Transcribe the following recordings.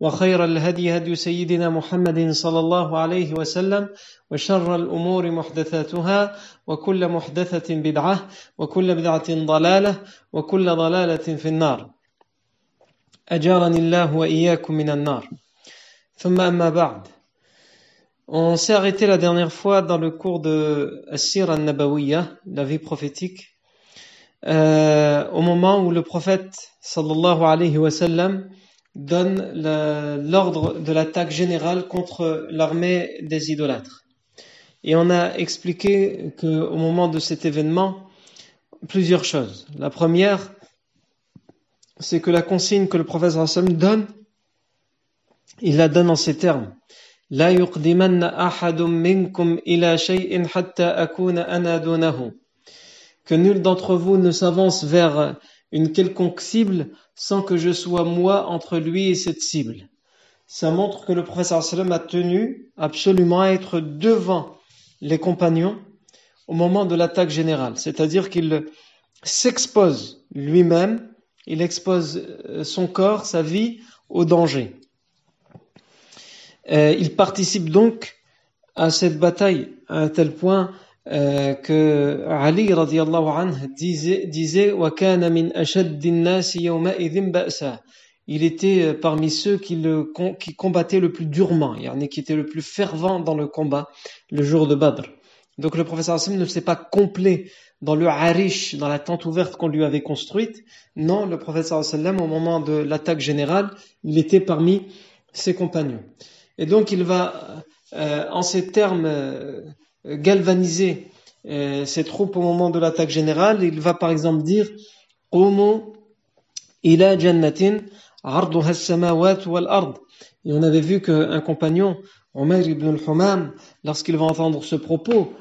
وخير الهدي هدي سيدنا محمد صلى الله عليه وسلم وشر الأمور محدثاتها وكل محدثة بدعة وكل بدعة ضلالة وكل ضلالة في النار. أجارني الله وإياكم من النار. ثم أما بعد On s'est arrêté la dernière fois dans le cours de Assir al-Nabawiya, la vie prophétique, euh, au moment où le prophète sallallahu alayhi wa sallam donne l'ordre de l'attaque générale contre l'armée des idolâtres. Et on a expliqué qu'au moment de cet événement, plusieurs choses. La première, c'est que la consigne que le prophète Rassam donne, il la donne en ces termes. Ila Que nul d'entre vous ne s'avance vers une quelconque cible sans que je sois moi entre lui et cette cible. Ça montre que le prophète sallam a tenu absolument à être devant les compagnons au moment de l'attaque générale. C'est-à-dire qu'il s'expose lui-même, il expose son corps, sa vie au danger. Euh, il participe donc à cette bataille à un tel point euh, que Ali radiallahu anhu disait, disait il était parmi ceux qui, le, qui combattaient le plus durement, qui étaient le plus fervent dans le combat le jour de Badr. Donc le professeur Hassan ne s'est pas complet dans le harish, dans la tente ouverte qu'on lui avait construite. Non, le professeur sallam, au moment de l'attaque générale, il était parmi ses compagnons. Et donc il va, euh, en ces termes, euh, galvaniser euh, ses troupes au moment de l'attaque générale. Il va par exemple dire ila jannatin Et on avait vu qu'un compagnon, Omar ibn al-Humam, lorsqu'il va entendre ce propos,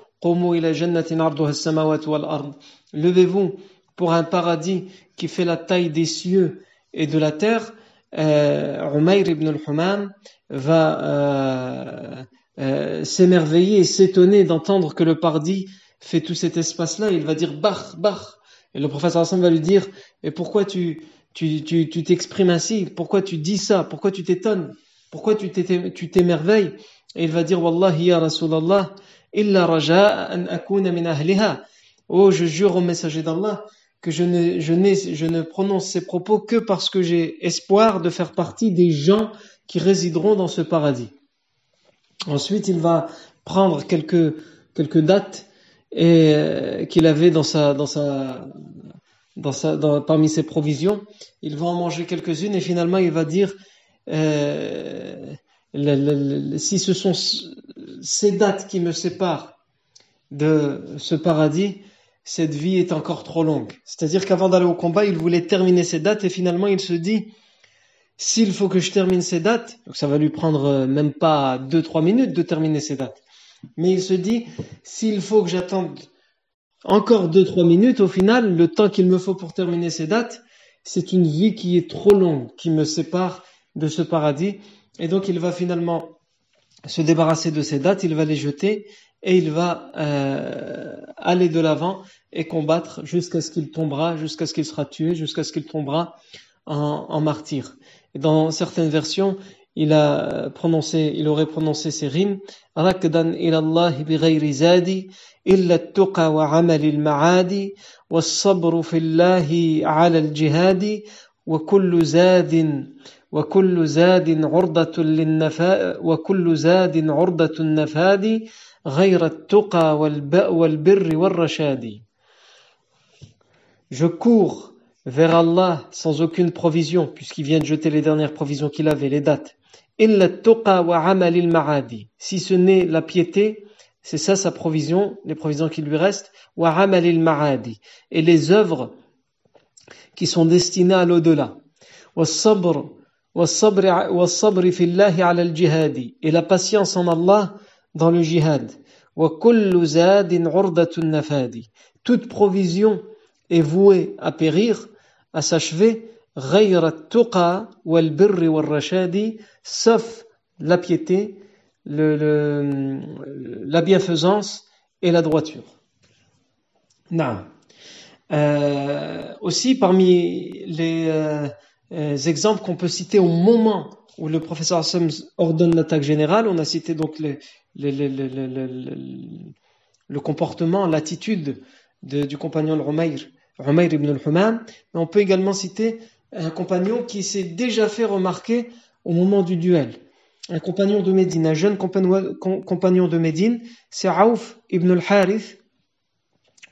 Levez-vous pour un paradis qui fait la taille des cieux et de la terre. Euh, ibn al-Humam va euh, euh, s'émerveiller et s'étonner d'entendre que le paradis fait tout cet espace-là. Il va dire Bach, Bach. Et le professeur Hassan va lui dire Et pourquoi tu tu tu t'exprimes ainsi? Pourquoi tu dis ça? Pourquoi tu t'étonnes? Pourquoi tu t'émerveilles? Et il va dire Wallahi ya Rasulallah, illa raja an akuna min. Oh, je jure au messager d'Allah que je ne, je, je ne prononce ces propos que parce que j'ai espoir de faire partie des gens qui résideront dans ce paradis. Ensuite, il va prendre quelques, quelques dates et, euh, qu'il avait dans sa, dans sa, dans sa, dans, parmi ses provisions. Il va en manger quelques-unes et finalement il va dire euh, si ce sont ces dates qui me séparent de ce paradis, cette vie est encore trop longue. C'est-à-dire qu'avant d'aller au combat, il voulait terminer ces dates et finalement il se dit s'il faut que je termine ces dates, donc ça va lui prendre euh, même pas 2-3 minutes de terminer ces dates. Mais il se dit, s'il faut que j'attende encore 2-3 minutes, au final, le temps qu'il me faut pour terminer ces dates, c'est une vie qui est trop longue, qui me sépare de ce paradis. Et donc il va finalement se débarrasser de ces dates, il va les jeter et il va euh, aller de l'avant et combattre jusqu'à ce qu'il tombera, jusqu'à ce qu'il sera tué, jusqu'à ce qu'il tombera en, en martyr. Et dans certaines versions, il a prononcé, il aurait prononcé ces rimes ركدا إلى الله بغير زاد إلا التقى وعمل المعاد والصبر في الله على الجهاد وكل زاد وكل زاد عرضة للنفاء وكل زاد عرضة النفاد غير التقى والبر والرشاد Je cours vers Allah sans aucune provision, puisqu'il vient de jeter les dernières provisions qu'il avait, les dates. Si ce n'est la piété, c'est ça sa provision, les provisions qui lui restent, et les œuvres qui sont destinées à l'au-delà. Et la patience en Allah dans le jihad. Toute provision est vouée à périr, à s'achever, sauf la piété, le, le, la bienfaisance et la droiture. Non. Euh, aussi, parmi les euh, exemples qu'on peut citer au moment où le professeur Hassan ordonne l'attaque générale, on a cité donc le, comportement, l'attitude du compagnon Rumayr, Rumayr ibn al-Humam, mais on peut également citer un compagnon qui s'est déjà fait remarquer au moment du duel. Un compagnon de Médine, un jeune compagnon de Médine, c'est Aouf ibn al-Harith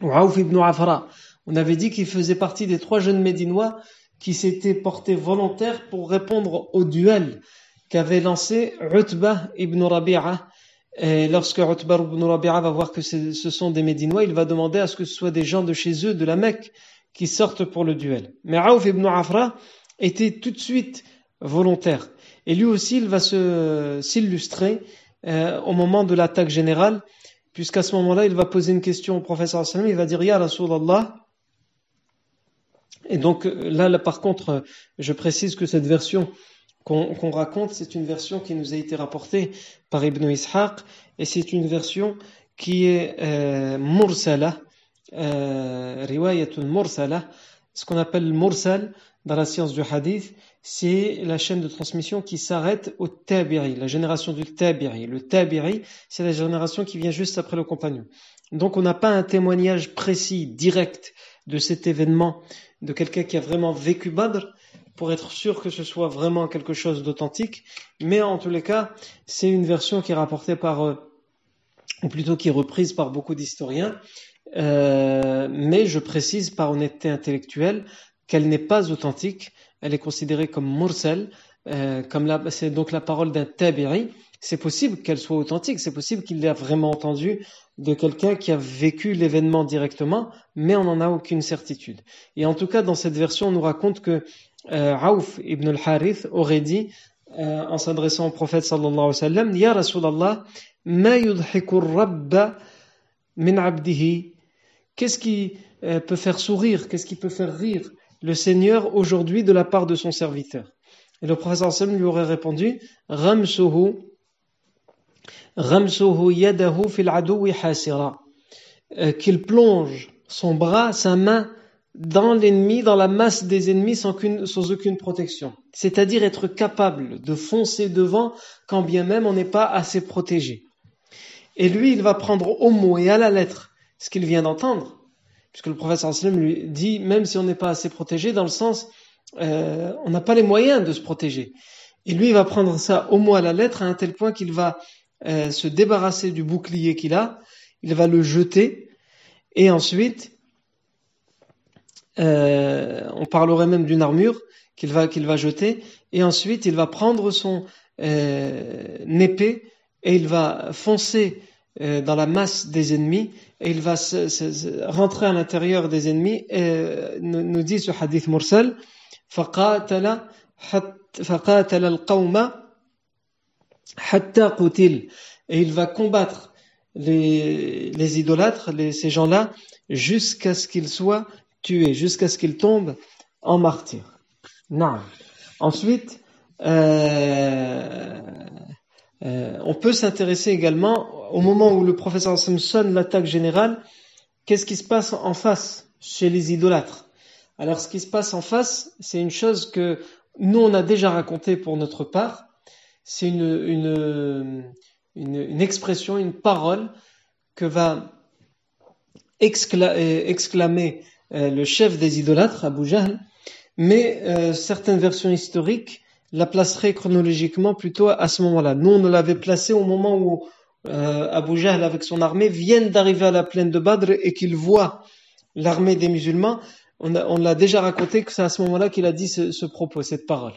ou Aouf ibn Afra. On avait dit qu'il faisait partie des trois jeunes Médinois qui s'étaient portés volontaires pour répondre au duel qu'avait lancé Utbah ibn Rabi'a. Et lorsque Utbah ibn Rabi'a va voir que ce sont des Médinois, il va demander à ce que ce soit des gens de chez eux, de la Mecque, qui sortent pour le duel. Mais Aouf ibn Afra était tout de suite volontaire. Et lui aussi, il va s'illustrer euh, au moment de l'attaque générale, puisqu'à ce moment-là, il va poser une question au professeur il va dire Ya Rasulallah. Et donc là, là, par contre, je précise que cette version qu'on raconte, c'est une version qui nous a été rapportée par Ibn Ishaq, et c'est une version qui est euh, mursala, euh, riwayatul mursala, ce qu'on appelle mursal dans la science du hadith, c'est la chaîne de transmission qui s'arrête au tabi'i, la génération du tabi'i. Le tabi'i, c'est la génération qui vient juste après le compagnon. Donc on n'a pas un témoignage précis, direct de cet événement, de quelqu'un qui a vraiment vécu Badr, pour être sûr que ce soit vraiment quelque chose d'authentique. Mais en tous les cas, c'est une version qui est rapportée par, euh, ou plutôt qui est reprise par beaucoup d'historiens. Euh, mais je précise par honnêteté intellectuelle qu'elle n'est pas authentique, elle est considérée comme mursal, euh, comme c'est donc la parole d'un tabi'i. C'est possible qu'elle soit authentique, c'est possible qu'il l'ait vraiment entendu de quelqu'un qui a vécu l'événement directement, mais on n'en a aucune certitude. Et en tout cas, dans cette version, on nous raconte que euh, Aouf ibn al-Harith aurait dit, euh, en s'adressant au prophète sallallahu alayhi wa sallam, Ya Rasulallah, ma yudhikur rabba min abdihi. Qu'est-ce qui euh, peut faire sourire, qu'est-ce qui peut faire rire le Seigneur aujourd'hui de la part de son serviteur? Et le professeur Sam lui aurait répondu Ramsuhu Ramsuhu yadahu fil hasira euh, qu'il plonge son bras, sa main dans l'ennemi, dans la masse des ennemis sans, sans aucune protection. C'est-à-dire être capable de foncer devant quand bien même on n'est pas assez protégé. Et lui, il va prendre au mot et à la lettre ce qu'il vient d'entendre puisque le professeur sallam lui dit, même si on n'est pas assez protégé, dans le sens, euh, on n'a pas les moyens de se protéger. Et lui, il va prendre ça au mot à la lettre, à un tel point qu'il va euh, se débarrasser du bouclier qu'il a, il va le jeter, et ensuite, euh, on parlerait même d'une armure qu'il va, qu'il va jeter, et ensuite, il va prendre son épée, et il va foncer dans la masse des ennemis, et il va se, se, rentrer à l'intérieur des ennemis et nous, nous dit ce hadith mursal فقاتل فقاتل القوم Hatta Qutil. Et il va combattre les, idolâtres, ces gens-là, jusqu'à ce qu'ils soient tués, jusqu'à ce qu'ils tombent en martyrs. Non. Ensuite, euh, euh, on peut s'intéresser également au moment où le professeur Samson l'attaque générale, qu'est-ce qui se passe en face chez les idolâtres? Alors ce qui se passe en face, c'est une chose que nous on a déjà raconté pour notre part, c'est une, expression, une parole que va exclamer euh, le chef des idolâtres, Abu Jahl, mais euh, certaines versions historiques la placeraient chronologiquement plutôt à ce moment-là. Nous, on l'avait placé au moment où euh, Abu Jahl avec son armée viennent d'arriver à la plaine de Badr et qu'il voit l'armée des musulmans. On, l'a déjà raconté que c'est à ce moment-là qu'il a dit ce, propos, cette parole.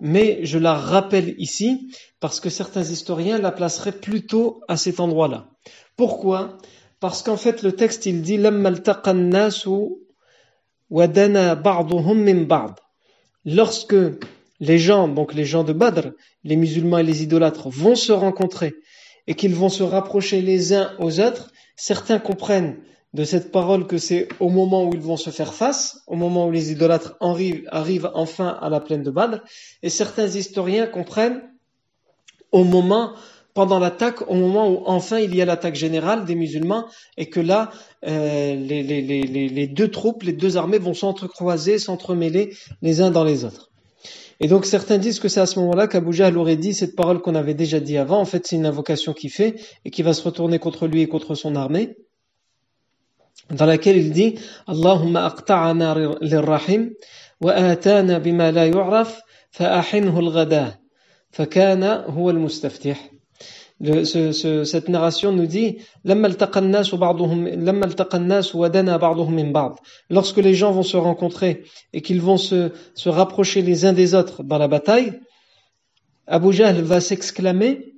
Mais je la rappelle ici parce que certains historiens la placeraient plutôt à cet endroit-là. Pourquoi? Parce qu'en fait, le texte, il dit Lorsque les gens, donc les gens de Badr, les musulmans et les idolâtres, vont se rencontrer et qu'ils vont se rapprocher les uns aux autres, certains comprennent de cette parole que c'est au moment où ils vont se faire face, au moment où les idolâtres arrivent, enfin à la plaine de Badr, et certains historiens comprennent au moment, pendant l'attaque, au moment où enfin il y a l'attaque générale des musulmans, et que là, euh, les, les, deux troupes, les deux armées vont s'entrecroiser, s'entremêler les uns dans les autres. Et donc certains disent que c'est à ce moment-là qu'Abu Jahl aurait dit cette parole qu'on avait déjà dit avant. En fait, c'est une invocation qu'il fait et qui va se retourner contre lui et contre son armée dans laquelle il dit Allahumma aqta'ana lirrahim wa atana bima la yu'raf fa'ahinhu al-ghada fakana huwa al-mustaftih. Cette narration nous dit Lorsque les gens vont se rencontrer et qu'ils vont se, se rapprocher les uns des autres dans la bataille, Abu Jahl va s'exclamer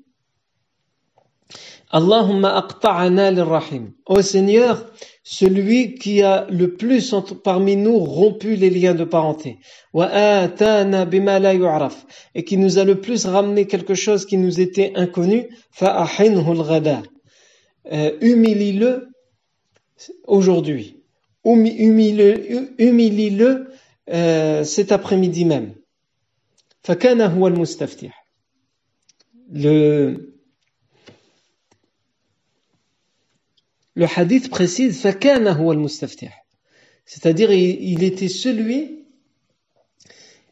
Allahumma aqta'ana lirrahim. Ô Seigneur, celui qui a le plus parmi nous rompu les liens de parenté, et qui nous a le plus ramené quelque chose qui nous était inconnu, euh, humilie-le aujourd'hui, humilie-le euh, cet après-midi même. Le le hadith précise c'est-à-dire il, était celui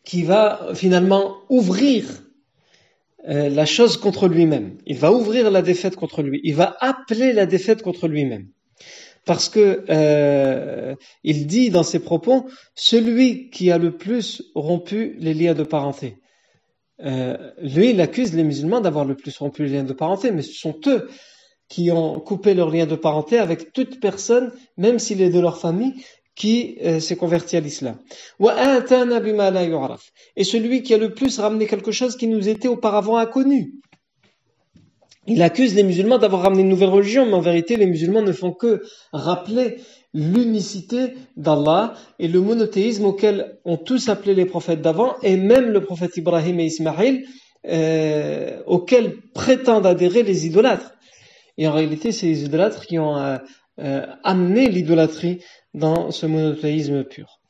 qui va finalement ouvrir euh, la chose contre lui-même. Il va ouvrir la défaite contre lui. Il va appeler la défaite contre lui-même. Parce que euh, il dit dans ses propos, celui qui a le plus rompu les liens de parenté. Euh, lui, il accuse les musulmans d'avoir le plus rompu les liens de parenté, mais ce sont eux qui ont coupé leur lien de parenté avec toute personne, même s'il est de leur famille, qui euh, s'est converti à l'islam. Et celui qui a le plus ramené quelque chose qui nous était auparavant inconnu. Il accuse les musulmans d'avoir ramené une nouvelle religion, mais en vérité, les musulmans ne font que rappeler l'unicité d'Allah et le monothéisme auquel ont tous appelé les prophètes d'avant, et même le prophète Ibrahim et Ismaël, euh, auquel prétendent adhérer les idolâtres. Et en réalité, c'est les idolâtres qui ont euh, euh, amené l'idolâtrie dans ce monothéisme pur.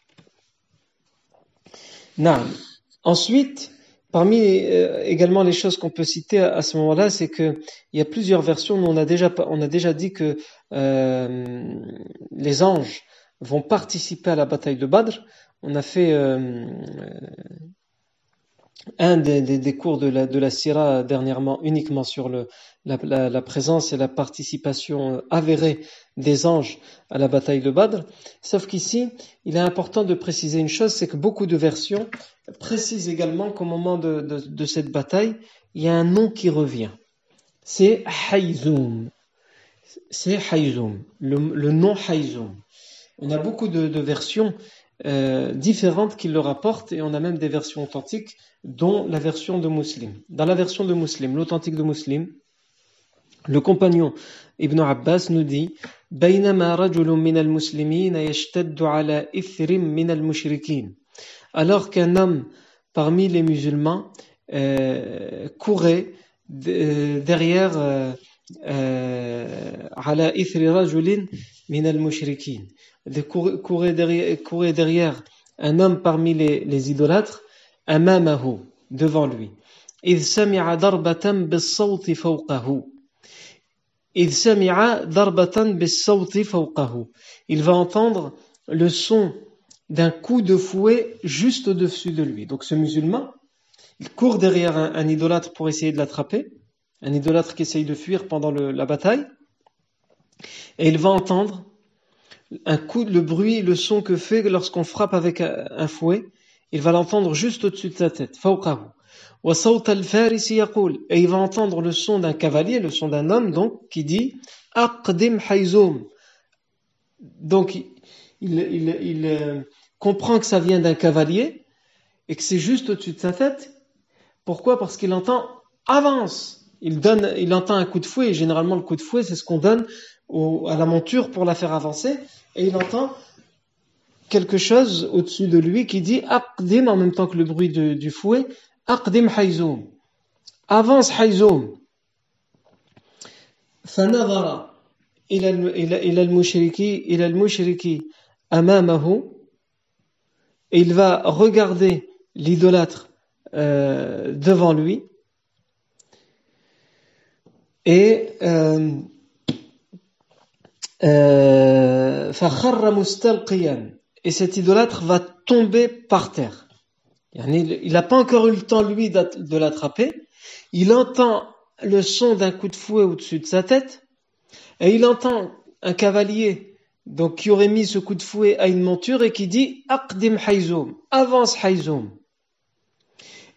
Ensuite, parmi euh, également les choses qu'on peut citer à, ce moment-là, c'est qu'il y a plusieurs versions. on a déjà, on a déjà dit que les anges vont participer à la bataille de Badr. On a fait un des, cours de la, de Syrah dernièrement uniquement sur la, présence et la participation avérée des anges à la bataille de Badr. Sauf qu'ici, il est important de préciser une chose, c'est que beaucoup de versions précisent également qu'au moment de, cette bataille, il y a un nom qui revient. C'est Hayzoum. C'est Hayzoum, le, nom Hayzoum. On a beaucoup de versions euh, différentes qui le rapportent et on a même des versions authentiques dont la version de Muslim. Dans la version de Muslim, l'authentique de Muslim, le compagnon Ibn Abbas nous dit alors qu'un homme parmi les musulmans euh, courait euh, derrière euh, على إثر رجل من المشركين courait derrière, courait derrière un homme parmi les, les idolâtres أمامه devant lui إذ سمع ضربة بالصوت فوقه إذ سمع ضربة بالصوت فوقه il va entendre le son d'un coup de fouet juste au-dessus de lui. Donc ce musulman, il court derrière un, idolâtre pour essayer de l'attraper, un idolâtre qui essaye de fuir pendant la bataille, et il va entendre un coup, le bruit, le son que fait lorsqu'on frappe avec un, fouet, il va l'entendre juste au-dessus de sa tête, et il va entendre le son d'un cavalier, le son d'un homme, donc, qui dit Aqdim hayzoum. Donc, il, euh, comprend que ça vient d'un cavalier et que c'est juste au-dessus de sa tête. Pourquoi? Parce qu'il entend avance. Il donne, il entend un coup de fouet. Et généralement, le coup de fouet, c'est ce qu'on donne à la monture pour la faire avancer. Et il entend quelque chose au-dessus de lui qui dit Aqdim en même temps que le bruit du fouet. Aqdim hayzoum. Avance hayzoum. فنظر إلى إلى المشركي إلى المشركي أمامه et il va regarder l'idolâtre euh, devant lui et euh, euh, et cet idolâtre va tomber par terre. Il n'a pas encore eu le temps, lui, de l'attraper. Il entend le son d'un coup de fouet au-dessus de sa tête, et il entend un cavalier donc qui aurait mis ce coup de fouet à une monture et qui dit Aqdim Hayzoum, avance Hayzoum.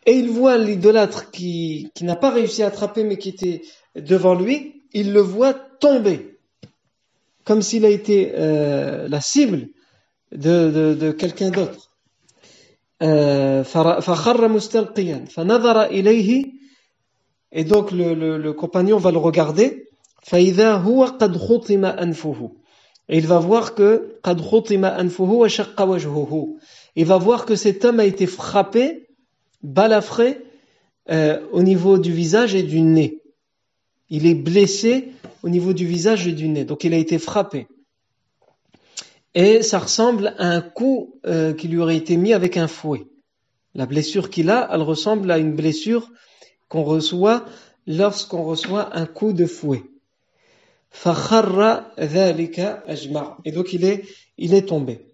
Et il voit l'idolâtre qui n'a pas réussi à attraper mais qui était devant lui, il le voit tomber, comme s'il a été euh, la cible de, de, de quelqu'un d'autre. Euh, et donc le, le, compagnon va le regarder. Et il va voir que il va voir que cet homme a été frappé, balafré euh, au niveau du visage et du nez. Il est blessé au niveau du visage et du nez. Donc il a été frappé. Et ça ressemble à un coup euh, qui lui aurait été mis avec un fouet. La blessure qu'il a, elle ressemble à une blessure qu'on reçoit lorsqu'on reçoit un coup de fouet. Et donc il est, il est tombé.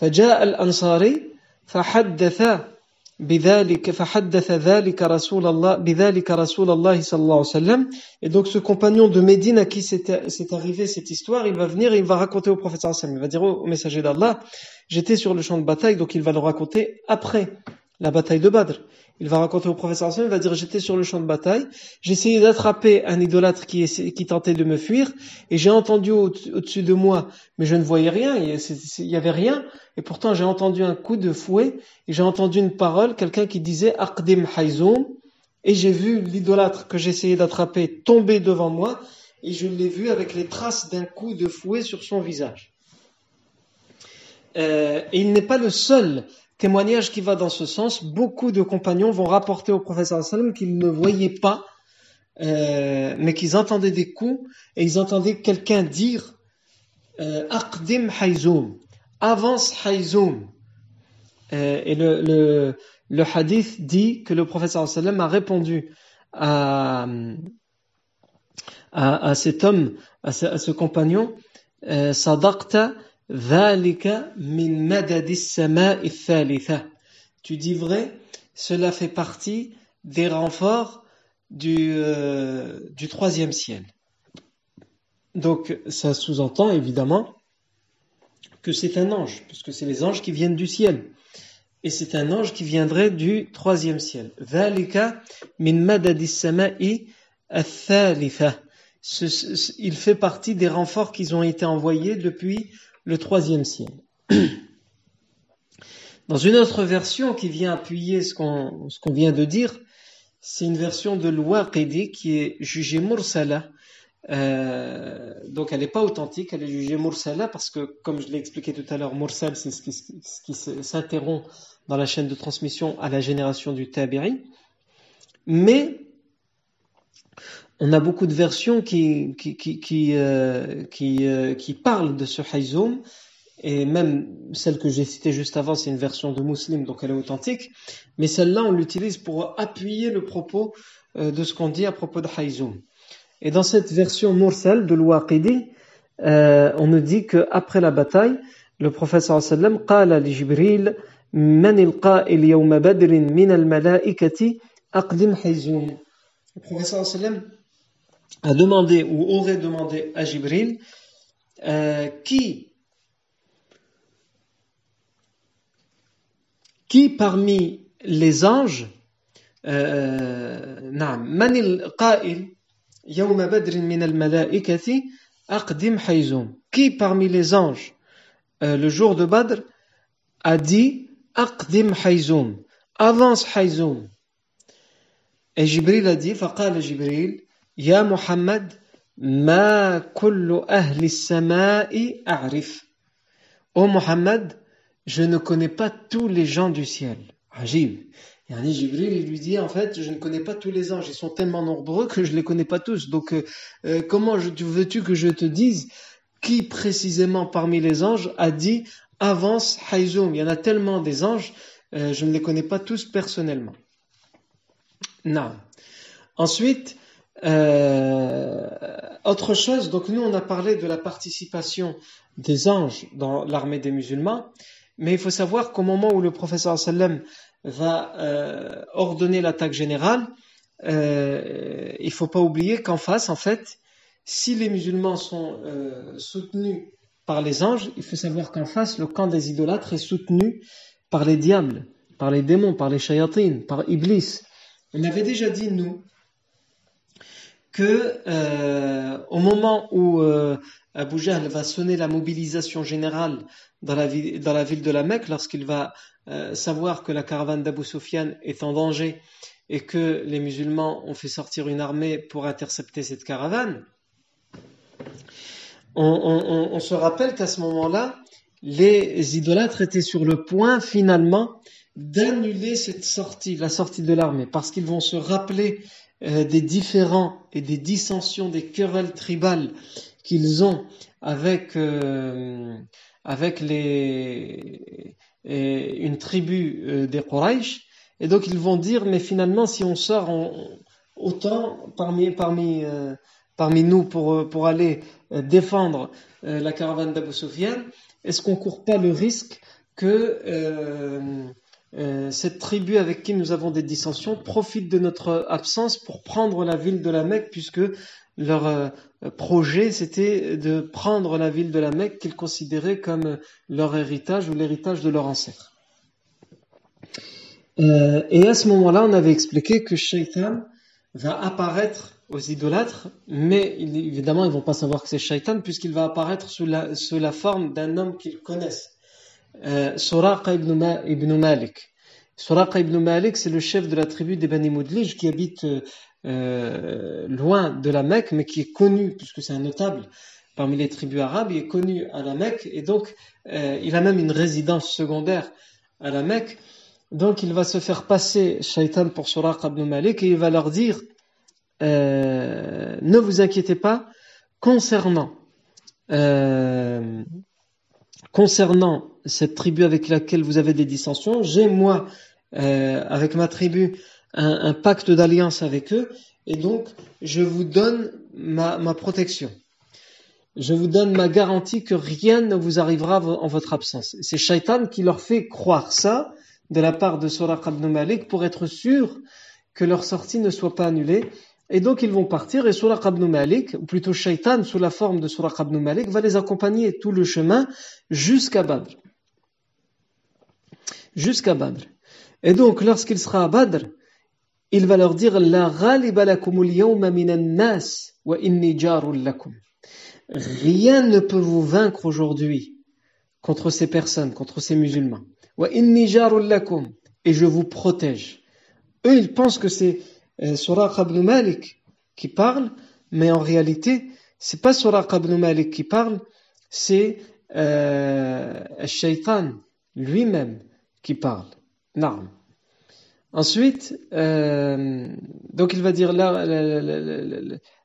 فجاء الأنصاري فحدث بذلك فحدث ذلك رسول الله بذلك رسول الله صلى الله عليه وسلم et donc ce compagnon de Médine à qui c'est arrivé cette histoire il va venir et il va raconter au prophète sallallahu alayhi wa sallam il va dire au messager d'Allah j'étais sur le champ de bataille donc il va le raconter après la bataille de Badr. Il va raconter au professeur il va dire j'étais sur le champ de bataille, j'ai essayé d'attraper un idolâtre qui, tentait de me fuir, et j'ai entendu au-dessus de moi, mais je ne voyais rien, il n'y avait rien, et pourtant j'ai entendu un coup de fouet, et j'ai entendu une parole, quelqu'un qui disait Aqdim Hayzoum, et j'ai vu l'idolâtre que j'essayais d'attraper tomber devant moi, et je l'ai vu avec les traces d'un coup de fouet sur son visage. Euh, et il n'est pas le seul témoignage qui va dans ce sens. Beaucoup de compagnons vont rapporter au professeur sallam qu'ils ne voyaient pas, euh, mais qu'ils entendaient des coups et ils entendaient quelqu'un dire euh, Aqdim hayzoum, avance hayzoum. Euh, et le, hadith dit que le professeur sallam a répondu à cet homme, à ce, à ce compagnon, Sadaqta tu dis vrai, cela fait partie des renforts du, euh, du troisième ciel. Donc ça sous-entend évidemment que c'est un ange, puisque c'est les anges qui viennent du ciel. Et c'est un ange qui viendrait du troisième ciel. min Il fait partie des renforts qui ont été envoyés depuis le troisième ciel. Dans une autre version qui vient appuyer ce qu'on qu'on vient de dire, c'est une version de l'Ouaqidi qui est jugée mursala. Euh, donc elle n'est pas authentique, elle est jugée mursala parce que, comme je l'ai expliqué tout à l'heure, mursal c'est ce qui, ce qui s'interrompt dans la chaîne de transmission à la génération du tabi'i. Mais on a beaucoup de versions qui, qui, qui, euh, euh, qui, parlent de ce Hayzoum, et même celle que j'ai citée juste avant, c'est une version de Muslim, donc elle est authentique, mais celle-là, on l'utilise pour appuyer le propos euh, de ce qu'on dit à propos de Hayzoum. Et dans cette version Mursal de l'Waqidi, on nous dit qu'après la bataille, le professeur sallam qala li Jibril man il yawma badrin min al-mala'ikati aqdim Hayzoum. Le professeur sallam a demandé ou aurait demandé à Jibril euh, qui qui parmi les anges نعم من القائل يوم بدر من الملائكة أقدم حيزوم qui parmi les anges euh, le jour de Badr a dit أقدم حيزوم avance حيزوم et Jibril a dit فقال جبريل يا محمد ما كل أهل السماء أعرف Ô Muhammad, je ne connais pas tous les gens du ciel. Ajib. Yani Jibril, il lui dit en fait, je ne connais pas tous les anges, ils sont tellement nombreux que je ne les connais pas tous. Donc, euh, euh comment veux-tu que je te dise qui précisément parmi les anges a dit avance Hayzoum Il y en a tellement des anges, euh, je ne les connais pas tous personnellement. Non. Ensuite, euh, autre chose, donc nous on a parlé de la participation des anges dans l'armée des musulmans, mais il faut savoir qu'au moment où le professeur sallam va euh, ordonner l'attaque générale, euh, il faut pas oublier qu'en face, en fait, si les musulmans sont euh, soutenus par les anges, il faut savoir qu'en face, le camp des idolâtres est soutenu par les diables, par les démons, par les shayatines, par Iblis. On avait déjà dit, nous, que euh, au moment où euh, Abu Jahl va sonner la mobilisation générale dans la, ville, de la Mecque, lorsqu'il va euh, savoir que la caravane d'Abu Sufyan est en danger et que les musulmans ont fait sortir une armée pour intercepter cette caravane, on, se rappelle qu'à ce moment-là, les idolâtres étaient sur le point finalement d'annuler cette sortie, la sortie de l'armée, parce qu'ils vont se rappeler des différends et des dissensions, des querelles tribales qu'ils ont avec euh, avec les une tribu euh, des Quraysh. Et donc ils vont dire, mais finalement, si on sort autant parmi, parmi, euh, parmi nous pour, euh, pour aller défendre la caravane d'Abu Sufyan, est-ce qu'on court pas le risque que cette tribu avec qui nous avons des dissensions profite de notre absence pour prendre la ville de la Mecque, puisque leur euh, projet, c'était de prendre la ville de la Mecque qu'ils considéraient comme leur héritage ou l'héritage de leur ancêtre. Euh, et à ce moment-là, on avait expliqué que Shaitan va apparaître aux idolâtres, mais évidemment, ils vont pas savoir que c'est Shaitan puisqu'il va apparaître sous la forme d'un homme qu'ils connaissent. Euh, Suraqa ibn, Malik. Suraqa ibn Malik, c'est le chef de la tribu des Bani Moudlij qui habite euh, euh, loin de la Mecque, mais qui est connu, puisque c'est un notable parmi les tribus arabes, il est connu à la Mecque, et donc euh, il a même une résidence secondaire à la Mecque. Donc il va se faire passer Shaitan pour Suraq ibn Malik et il va leur dire ne vous inquiétez pas concernant concernant cette tribu avec laquelle vous avez des dissensions, j'ai moi avec ma tribu un, pacte d'alliance avec eux, et donc je vous donne ma, ma, protection. Je vous donne ma garantie que rien ne vous arrivera en votre absence. C'est Shaitan qui leur fait croire ça de la part de Surah ibn Malik pour être sûr que leur sortie ne soit pas annulée. Et donc ils vont partir et Surah ibn Malik, ou plutôt Shaitan sous la forme de Surah ibn Malik, va les accompagner tout le chemin jusqu'à Badr. Jusqu'à Badr. Et donc lorsqu'il sera à Badr, il va leur dire La Rien ne peut vous vaincre aujourd'hui contre ces personnes, contre ces musulmans. Et je vous protège. Eux, ils pensent que c'est euh, Surah ibn Malik qui parle, mais en réalité, c'est pas Surah ibn Malik qui parle, c'est euh, Shaitan lui-même qui parle. Non. Ensuite, euh, donc il va dire là,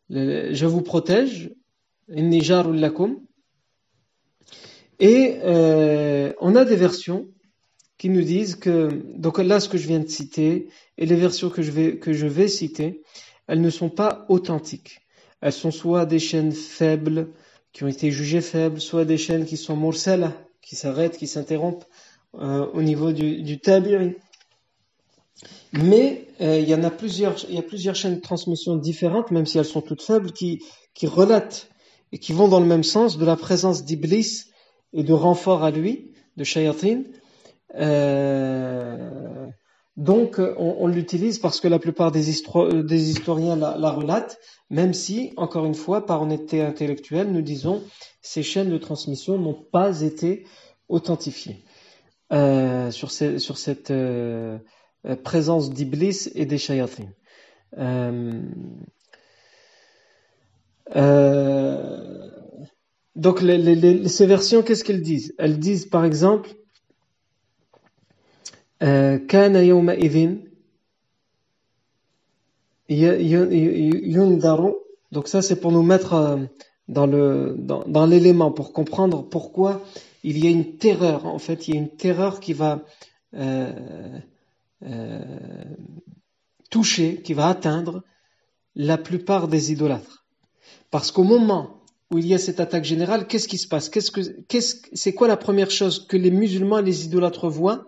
je vous protège, lakum. Et euh, on a des versions qui nous disent que, donc là ce que je viens de citer, et les versions que je vais, que je vais citer, elles ne sont pas authentiques. Elles sont soit des chaînes faibles, qui ont été jugées faibles, soit des chaînes qui sont mursala, qui s'arrêtent, qui s'interrompent euh, au niveau du, du tabi'i. Mais euh, il y en a plusieurs, il y a plusieurs chaînes de transmission différentes, même si elles sont toutes faibles, qui, relatent et qui vont dans le même sens de la présence d'Iblis et de renfort à lui, de shayatin. Euh, donc, on, on l'utilise parce que la plupart des, des historiens la, la, relatent, même si, encore une fois, par honnêteté intellectuelle, nous disons ces chaînes de transmission n'ont pas été authentifiées euh, sur, ce, sur, cette euh, euh présence d'Iblis et des Shayatin. Euh, donc les, les, les, ces versions, qu'est-ce qu'elles disent? Elles disent par exemple Kana. Donc ça c'est pour nous mettre dans l'élément dans, dans pour comprendre pourquoi il y a une terreur en fait il y a une terreur qui va euh, euh, toucher qui va atteindre la plupart des idolâtres. Parce qu'au moment où il y a cette attaque générale qu'est-ce qui se passe? C'est quoi la première chose que les musulmans et les idolâtres voient?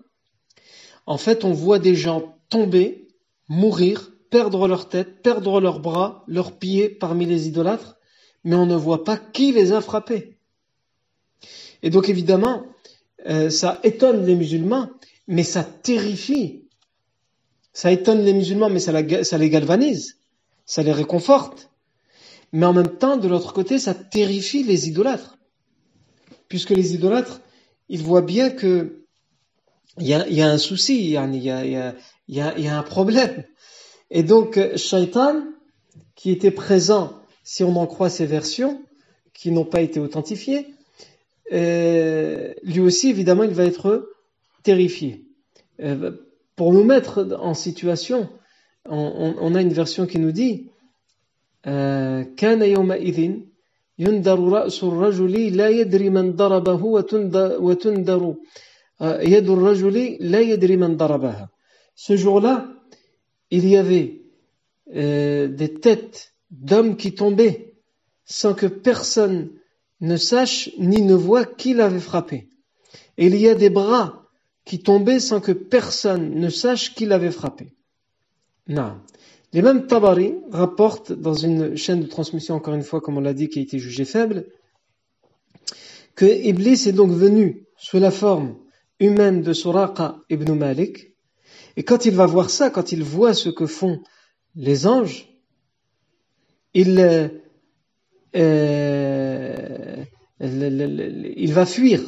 En fait, on voit des gens tomber, mourir, perdre leur tête, perdre leurs bras, leurs pieds parmi les idolâtres, mais on ne voit pas qui les a frappés. Et donc évidemment, euh, ça étonne les musulmans, mais ça terrifie. Ça étonne les musulmans, mais ça, les galvanise, ça les réconforte. Mais en même temps, de l'autre côté, ça terrifie les idolâtres. Puisque les idolâtres, ils voient bien que il y a, un souci, il y a, a, y, a, y a, un problème. Et donc, Shaitan, qui était présent, si on en croit ces versions, qui n'ont pas été authentifiées, euh, lui aussi, évidemment, il va être terrifié. Euh, pour nous mettre en situation, on, a une version qui nous dit euh, ce jour-là, il y avait euh, des têtes d'hommes qui tombaient sans que personne ne sache ni ne voit qui l'avait frappé. Et il y a des bras qui tombaient sans que personne ne sache qui l'avait frappé. Non. Les mêmes Tabari rapportent dans une chaîne de transmission, encore une fois, comme on l'a dit, qui a été jugée faible, que Iblis est donc venu sous la forme humaine de Suraqa ibn Malik. Et quand il va voir ça, quand il voit ce que font les anges, il, euh, il va fuir.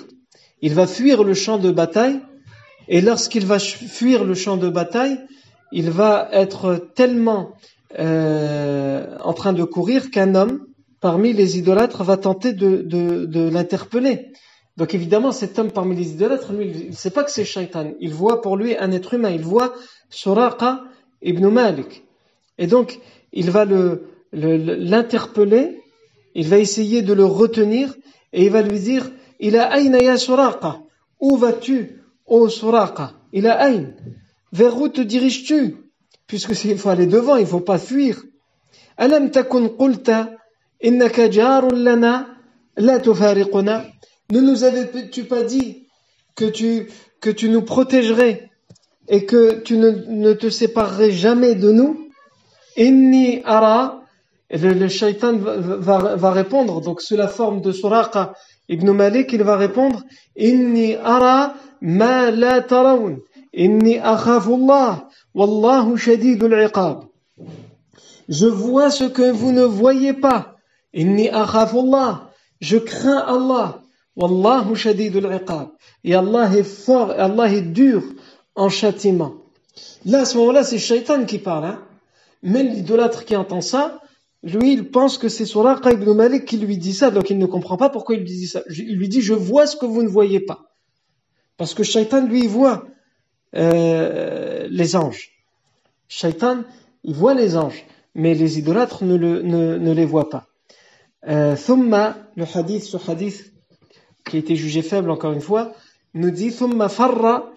Il va fuir le champ de bataille. Et lorsqu'il va fuir le champ de bataille, il va être tellement euh, en train de courir qu'un homme parmi les idolâtres va tenter de, l'interpeller. Donc évidemment, cet homme parmi les idolâtres, lui, il ne sait pas que c'est shaitan. Il voit pour lui un être humain. Il voit Suraqa ibn Malik. Et donc, il va le, l'interpeller, il va essayer de le retenir, et il va lui dire, il a aïna ya. Où vas-tu, ô Suraqa? Il a aïn. Vers où te diriges-tu? Puisque il faut aller devant, il ne faut pas fuir. Alam takun qulta, innaka lana. Ne nous avais-tu pas dit que tu, que tu nous protégerais et que tu ne, ne te séparerais jamais de nous? Inni ara, le, shaitan va, répondre, donc sous la forme de Suraqa ibn Malik, il va répondre Inni ara ma la inni akhafullah, wallahu shadidul iqab. Je vois ce que vous ne voyez pas. Inni akhafullah, je crains Allah. Wallahu shadidul iqab. Et Allah est fort, Allah est dur en châtiment. Là, à ce moment-là, c'est Shaitan qui parle. Hein. Mais l'idolâtre qui entend ça, lui, il pense que c'est Suraqa ibn Malik qui lui dit ça, donc il ne comprend pas pourquoi il lui dit ça. Il lui dit, je vois ce que vous ne voyez pas. Parce que Shaitan, lui, voit euh, les anges. Shaitan, il voit les anges, mais les idolâtres ne, les voient pas. Euh, Thumma, le hadith, ce hadith qui a été jugé faible encore une fois, nous dit Thumma farra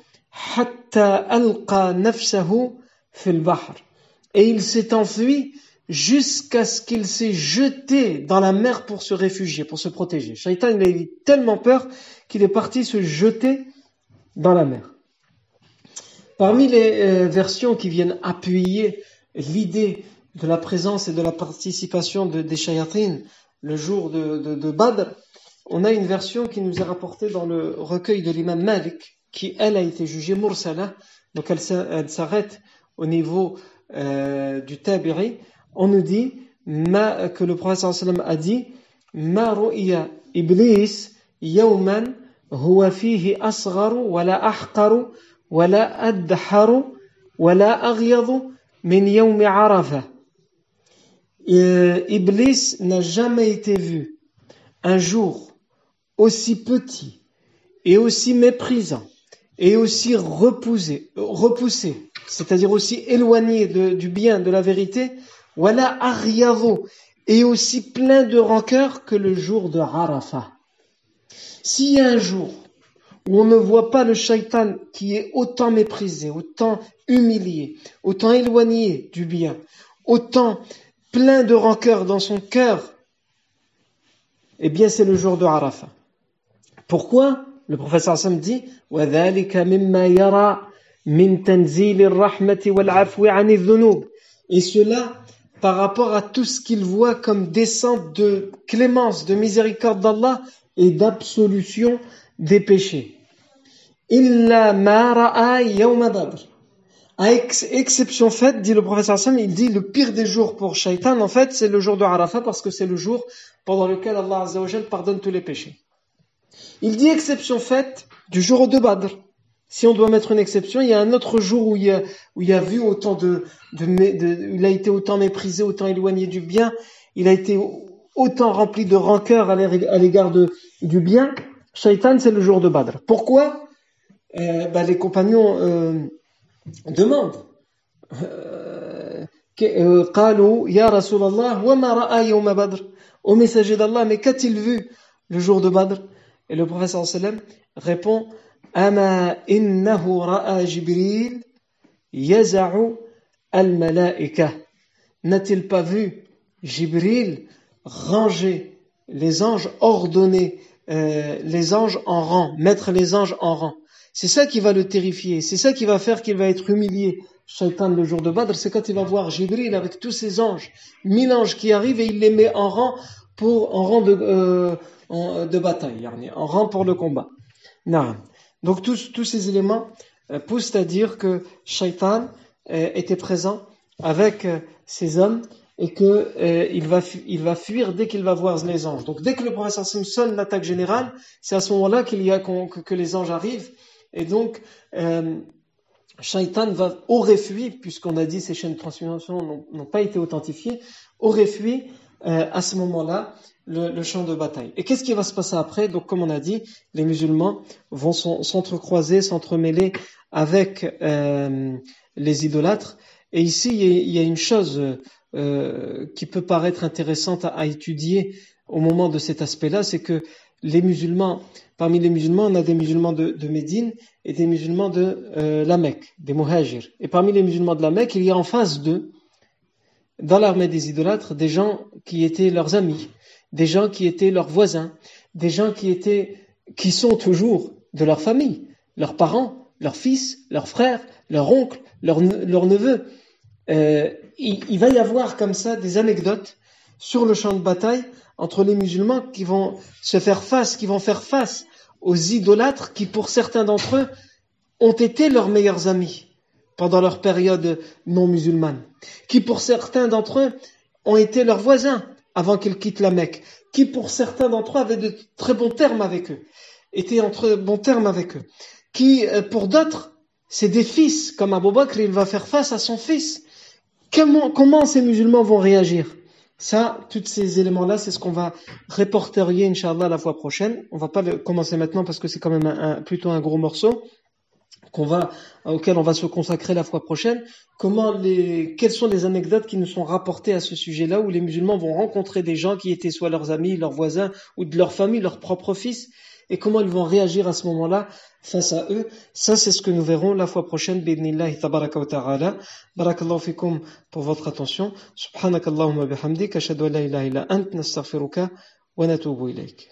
hatta alqa nafsahu fil bahr. Et il s'est enfui jusqu'à ce qu'il s'est jeté dans la mer pour se réfugier, pour se protéger. Shaitan, il a eu tellement peur qu'il est parti se jeter dans la mer. Parmi les euh, versions qui viennent appuyer l'idée de la présence et de la participation de, des shayatines le jour de, de, on a une version qui nous est rapportée dans le recueil de l'imam Malik, qui elle a été jugée mursala, donc elle, s'arrête au niveau euh, du tabiri. On nous dit que le prophète a dit iblis. Iblis n'a jamais été vu un jour aussi petit et aussi méprisant et aussi repoussé c'est-à-dire aussi éloigné du bien, de la vérité, voilà ariavo, et aussi plein de rancœur que le jour de Arafat. S'il y a un jour où on ne voit pas le shaitan qui est autant méprisé, autant humilié, autant éloigné du bien, autant plein de rancœur dans son cœur, eh bien c'est le jour de Arafat. Pourquoi? Le professeur Sam dit et cela par rapport à tout ce qu'il voit comme descente de clémence, de miséricorde d'Allah et d'absolution des péchés. Illa ma À exception faite, dit le professeur Hassan, il dit le pire des jours pour Shaitan, en fait, c'est le jour de Arafat parce que c'est le jour pendant lequel Allah pardonne tous les péchés. Il dit exception faite du jour de Badr. Si on doit mettre une exception, il y a un autre jour où il il a vu autant de, il a été autant méprisé, autant éloigné du bien, il a été autant rempli de rancœur à l'égard du bien. Shaitan, c'est le jour de Badr. Pourquoi? Euh, bah, Les compagnons euh, demandent. Euh, euh. Au messager d'Allah, mais qu'a-t-il vu le jour de Badr? Et le professeur sallam répond أما إنه رأى جبريل يزع الملائكة N'a-t-il pas vu Jibril ranger les anges, ordonner euh, les anges en rang, mettre les anges en rang C'est ça qui va le terrifier, c'est ça qui va faire qu'il va être humilié. Shaitan le jour de Badr, c'est quand il va voir Jibril avec tous ses anges, mille anges qui arrivent et il les met en rang pour en rang de, euh, de bataille, en rang pour le combat. Non. Donc tous, tous ces éléments euh, poussent à dire que Shaitan euh, était présent avec euh, ces hommes et que il va il va fuir dès qu'il va voir les anges. Donc dès que le professeur sonne l'attaque générale, c'est à ce moment-là qu'il y a que, que, les anges arrivent et donc Shaitan va aurait fui puisqu'on a dit ces chaînes de transmission n'ont pas été authentifiées, aurait fui à ce moment-là le, champ de bataille. Et qu'est-ce qui va se passer après? Donc, comme on a dit, les musulmans vont s'entrecroiser, s'entremêler avec euh, les idolâtres. Et ici, il y a, une chose euh, qui peut paraître intéressante à, étudier au moment de cet aspect-là, c'est que les musulmans, parmi les musulmans, on a des musulmans de, Médine et des musulmans de euh, la Mecque, des muhajirs. Et parmi les musulmans de la Mecque, il y a en face d'eux, dans l'armée des idolâtres, des gens qui étaient leurs amis, des gens qui étaient leurs voisins, des gens qui étaient, qui sont toujours de leur famille, leurs parents, leurs fils, leurs frères, leurs oncles, leurs, neveux. Euh, il, va y avoir comme ça des anecdotes sur le champ de bataille entre les musulmans qui vont se faire face, qui vont faire face aux idolâtres qui, pour certains d'entre eux, ont été leurs meilleurs amis pendant leur période non musulmane, qui pour certains d'entre eux ont été leurs voisins avant qu'ils quittent la Mecque, qui pour certains d'entre eux avaient de très bons termes avec eux, étaient en très bons termes avec eux, qui euh, pour d'autres, c'est des fils, comme Abu Bakr, il va faire face à son fils. Comment, ces musulmans vont réagir? Ça, tous ces éléments-là, c'est ce qu'on va réporterier, Inch'Allah, la fois prochaine. On va pas commencer maintenant parce que c'est quand même plutôt un gros morceau qu'on va, auquel on va se consacrer la fois prochaine, comment les, quelles sont les anecdotes qui nous sont rapportées à ce sujet-là où les musulmans vont rencontrer des gens qui étaient soit leurs amis, leurs voisins ou de leur famille, leurs propres fils, et comment ils vont réagir à ce moment-là face à eux? Ça, c'est ce que nous verrons la fois prochaine. Bidnillahi tabaraka wa ta'ala. Barakallahu fikum pour votre attention. Subhanakallahumma bihamdik. Ashadu la ilaha illa ant. Nastaghfiruka wa natubu ilayk.